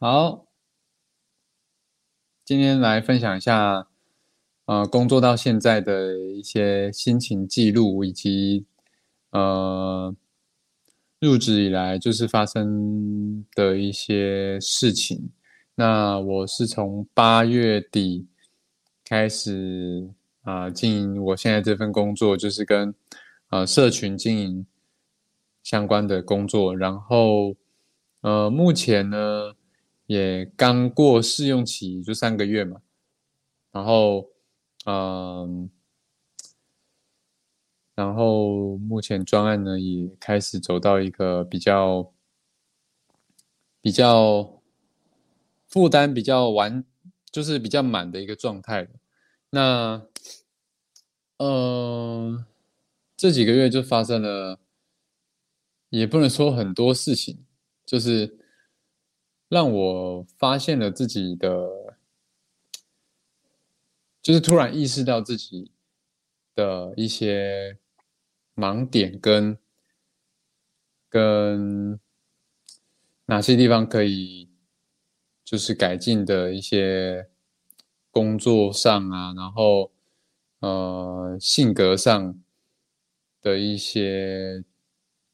好，今天来分享一下，呃，工作到现在的一些心情记录，以及呃，入职以来就是发生的一些事情。那我是从八月底开始啊，经营我现在这份工作，就是跟呃社群经营相关的工作。然后呃，目前呢。也刚过试用期，就三个月嘛，然后，嗯，然后目前专案呢也开始走到一个比较比较负担比较完，就是比较满的一个状态那，嗯，这几个月就发生了，也不能说很多事情，就是。让我发现了自己的，就是突然意识到自己的一些盲点跟跟哪些地方可以就是改进的一些工作上啊，然后呃性格上的一些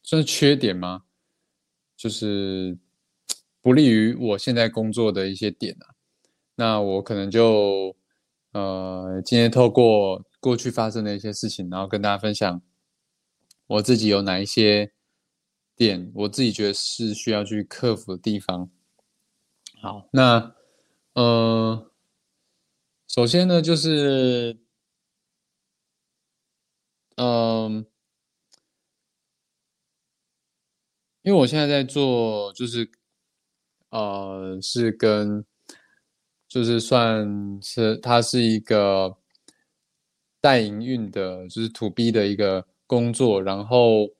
算是缺点吗？就是。不利于我现在工作的一些点啊，那我可能就呃今天透过过去发生的一些事情，然后跟大家分享我自己有哪一些点，我自己觉得是需要去克服的地方。好，那呃首先呢就是嗯，因为我现在在做就是。呃，是跟，就是算是它是一个代营运的，就是 to B 的一个工作。然后，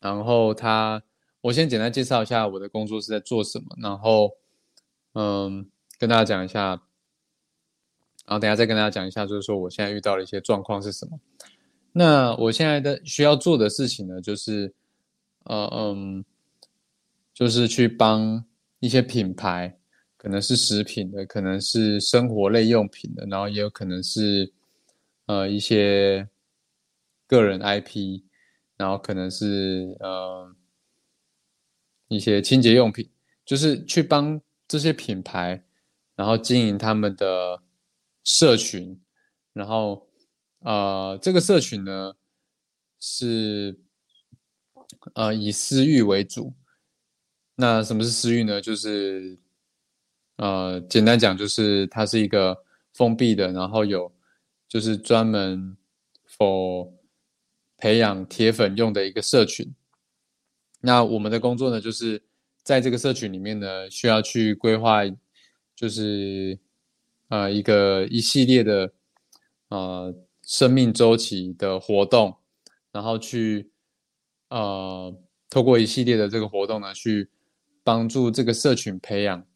然后他，我先简单介绍一下我的工作是在做什么。然后，嗯，跟大家讲一下，然后等下再跟大家讲一下，就是说我现在遇到的一些状况是什么。那我现在的需要做的事情呢，就是，呃，嗯，就是去帮。一些品牌可能是食品的，可能是生活类用品的，然后也有可能是呃一些个人 IP，然后可能是呃一些清洁用品，就是去帮这些品牌，然后经营他们的社群，然后呃这个社群呢是呃以私域为主。那什么是私域呢？就是，呃，简单讲，就是它是一个封闭的，然后有就是专门 for 培养铁粉用的一个社群。那我们的工作呢，就是在这个社群里面呢，需要去规划，就是呃一个一系列的呃生命周期的活动，然后去呃透过一系列的这个活动呢去。帮助这个社群培养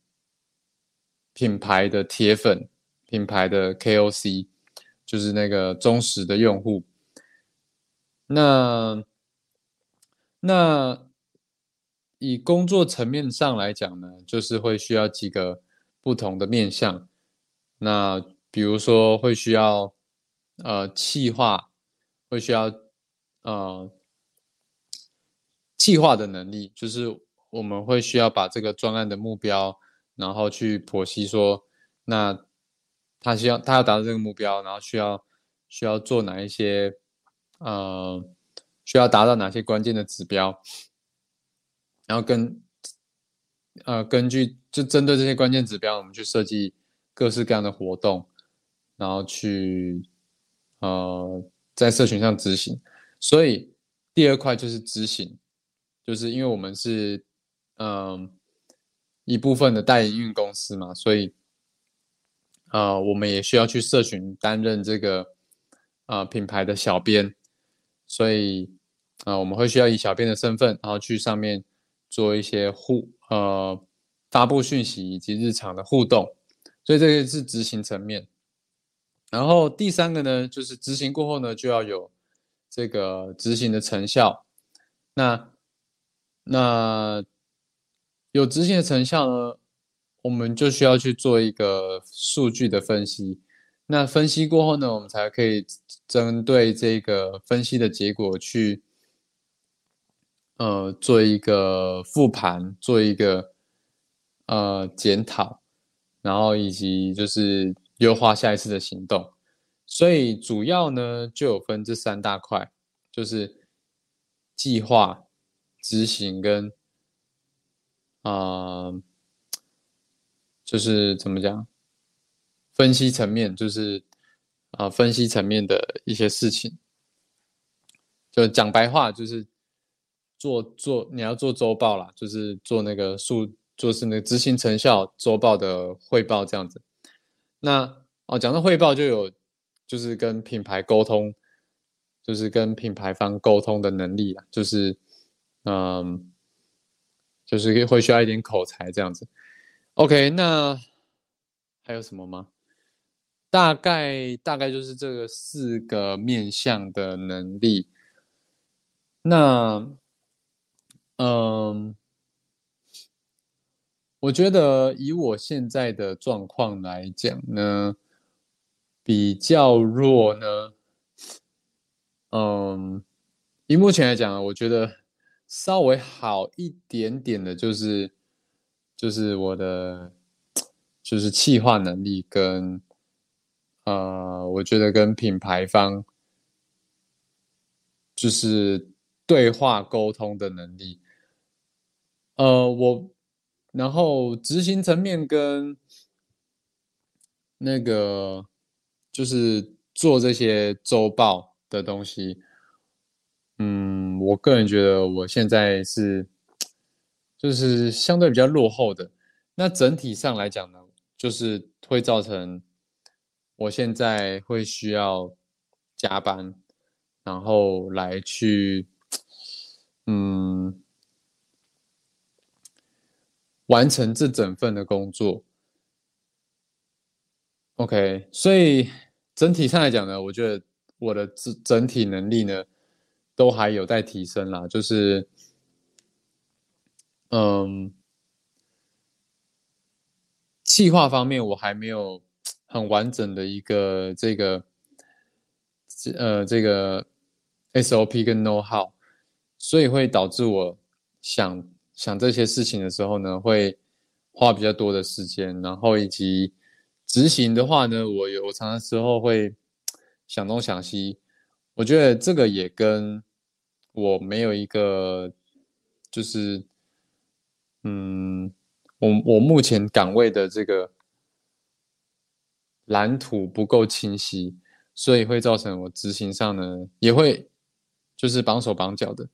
品牌的铁粉、品牌的 KOC，就是那个忠实的用户。那那以工作层面上来讲呢，就是会需要几个不同的面向。那比如说会需要呃气化，会需要呃气化的能力，就是。我们会需要把这个专案的目标，然后去剖析说，那他需要他要达到这个目标，然后需要需要做哪一些，呃，需要达到哪些关键的指标，然后跟呃根据就针对这些关键指标，我们去设计各式各样的活动，然后去呃在社群上执行。所以第二块就是执行，就是因为我们是。嗯，一部分的代营运公司嘛，所以，呃，我们也需要去社群担任这个，呃，品牌的小编，所以，啊，我们会需要以小编的身份，然后去上面做一些互，呃，发布讯息以及日常的互动，所以这个是执行层面。然后第三个呢，就是执行过后呢，就要有这个执行的成效，那，那。有执行的成效呢，我们就需要去做一个数据的分析。那分析过后呢，我们才可以针对这个分析的结果去，呃，做一个复盘，做一个呃检讨，然后以及就是优化下一次的行动。所以主要呢就有分这三大块，就是计划、执行跟啊，就是怎么讲？分析层面就是啊，分析层面的一些事情，就讲白话就是做做你要做周报啦，就是做那个数，就是那执行成效周报的汇报这样子。那哦，讲到汇报就有就是跟品牌沟通，就是跟品牌方沟通的能力啦，就是嗯，就是会需要一点口才这样子。OK，那还有什么吗？大概大概就是这个四个面向的能力。那，嗯，我觉得以我现在的状况来讲呢，比较弱呢。嗯，以目前来讲，我觉得稍微好一点点的，就是就是我的就是气化能力跟。呃，我觉得跟品牌方就是对话沟通的能力，呃，我然后执行层面跟那个就是做这些周报的东西，我个人觉得我现在是就是相对比较落后的。那整体上来讲呢，就是会造成。我现在会需要加班，然后来去，嗯，完成这整份的工作。OK，所以整体上来讲呢，我觉得我的整整体能力呢，都还有待提升啦。就是，嗯，计划方面我还没有。很完整的一个这个，呃，这个 SOP 跟 know how，所以会导致我想想这些事情的时候呢，会花比较多的时间，然后以及执行的话呢，我有我常常时候会想东想西，我觉得这个也跟我没有一个就是，嗯，我我目前岗位的这个。蓝图不够清晰，所以会造成我执行上呢也会就是绑手绑脚的。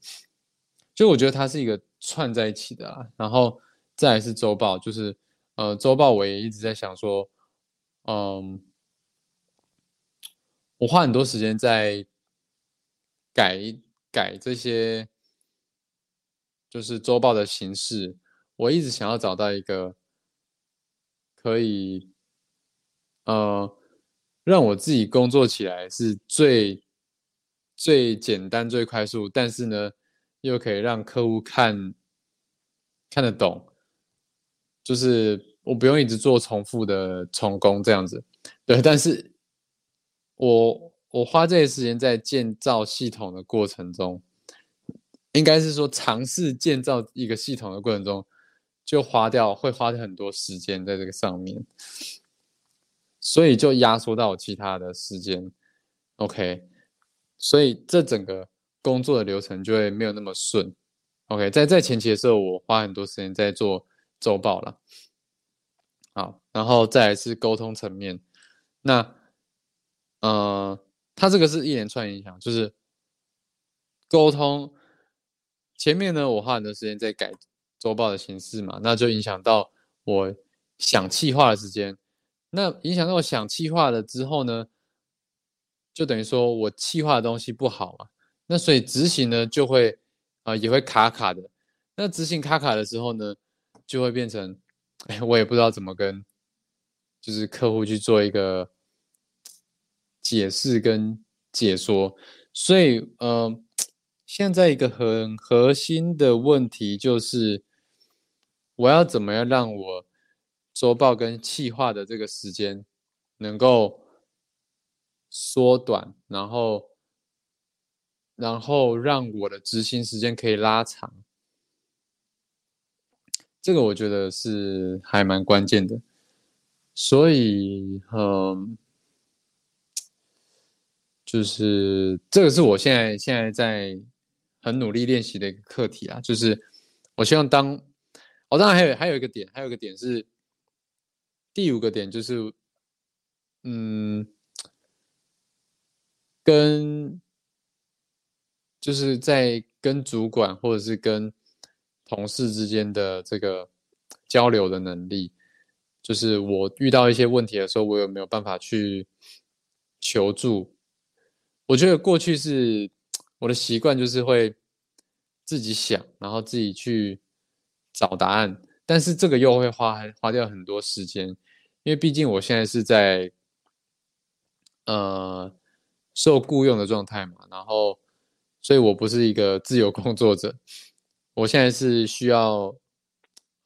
就我觉得它是一个串在一起的啊。然后再来是周报，就是呃周报我也一直在想说，嗯，我花很多时间在改改这些，就是周报的形式。我一直想要找到一个可以。呃，让我自己工作起来是最最简单、最快速，但是呢，又可以让客户看看得懂，就是我不用一直做重复的重工这样子。对，但是我我花这些时间在建造系统的过程中，应该是说尝试建造一个系统的过程中，就花掉会花很多时间在这个上面。所以就压缩到其他的时间，OK，所以这整个工作的流程就会没有那么顺，OK，在在前期的时候，我花很多时间在做周报了，好，然后再来是沟通层面，那，呃，它这个是一连串影响，就是沟通前面呢，我花很多时间在改周报的形式嘛，那就影响到我想气化的时间。那影响到我想气化了之后呢，就等于说我气化的东西不好嘛，那所以执行呢就会啊也会卡卡的。那执行卡卡的时候呢，就会变成，哎，我也不知道怎么跟，就是客户去做一个解释跟解说。所以，呃，现在一个很核心的问题就是，我要怎么样让我。周报跟企划的这个时间能够缩短，然后然后让我的执行时间可以拉长，这个我觉得是还蛮关键的。所以，嗯，就是这个是我现在现在在很努力练习的一个课题啊，就是我希望当，哦，当然还有还有一个点，还有一个点是第五个点，就是，嗯，跟就是在跟主管或者是跟同事之间的这个交流的能力。就是我遇到一些问题的时候，我有没有办法去求助？我觉得过去是我的习惯，就是会自己想，然后自己去找答案。但是这个又会花花掉很多时间，因为毕竟我现在是在呃受雇佣的状态嘛，然后所以我不是一个自由工作者，我现在是需要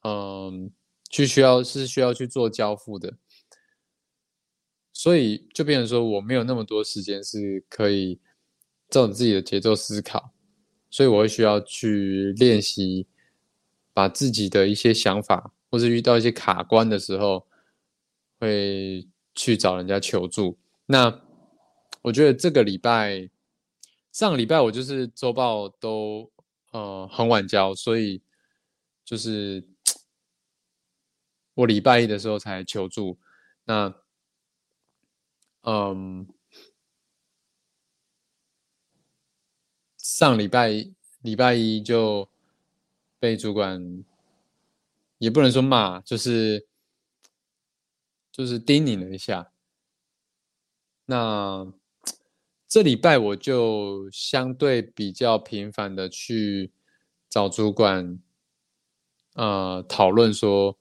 嗯。去需要是需要去做交付的，所以就变成说我没有那么多时间是可以照自己的节奏思考，所以我会需要去练习，把自己的一些想法，或者遇到一些卡关的时候，会去找人家求助。那我觉得这个礼拜上个礼拜我就是周报都呃很晚交，所以就是。我礼拜一的时候才求助，那，嗯，上礼拜礼拜一就被主管，也不能说骂，就是就是叮咛了一下。那这礼拜我就相对比较频繁的去找主管，呃，讨论说。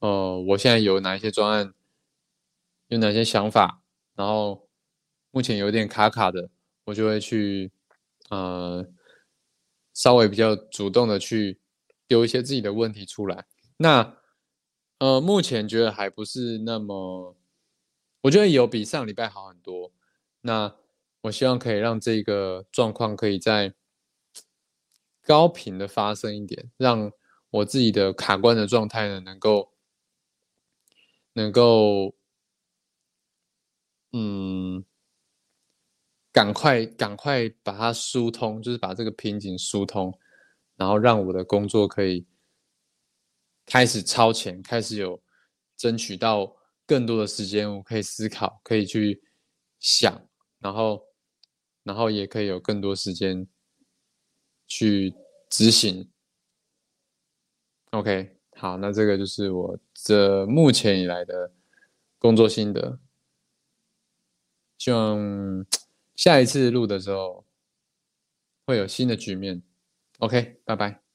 呃，我现在有哪一些专案，有哪些想法，然后目前有点卡卡的，我就会去，呃，稍微比较主动的去丢一些自己的问题出来。那，呃，目前觉得还不是那么，我觉得有比上礼拜好很多。那我希望可以让这个状况可以在高频的发生一点，让我自己的卡关的状态呢能够。能够，嗯，赶快赶快把它疏通，就是把这个瓶颈疏通，然后让我的工作可以开始超前，开始有争取到更多的时间，我可以思考，可以去想，然后，然后也可以有更多时间去执行。OK。好，那这个就是我这目前以来的工作心得。希望下一次录的时候会有新的局面。OK，拜拜。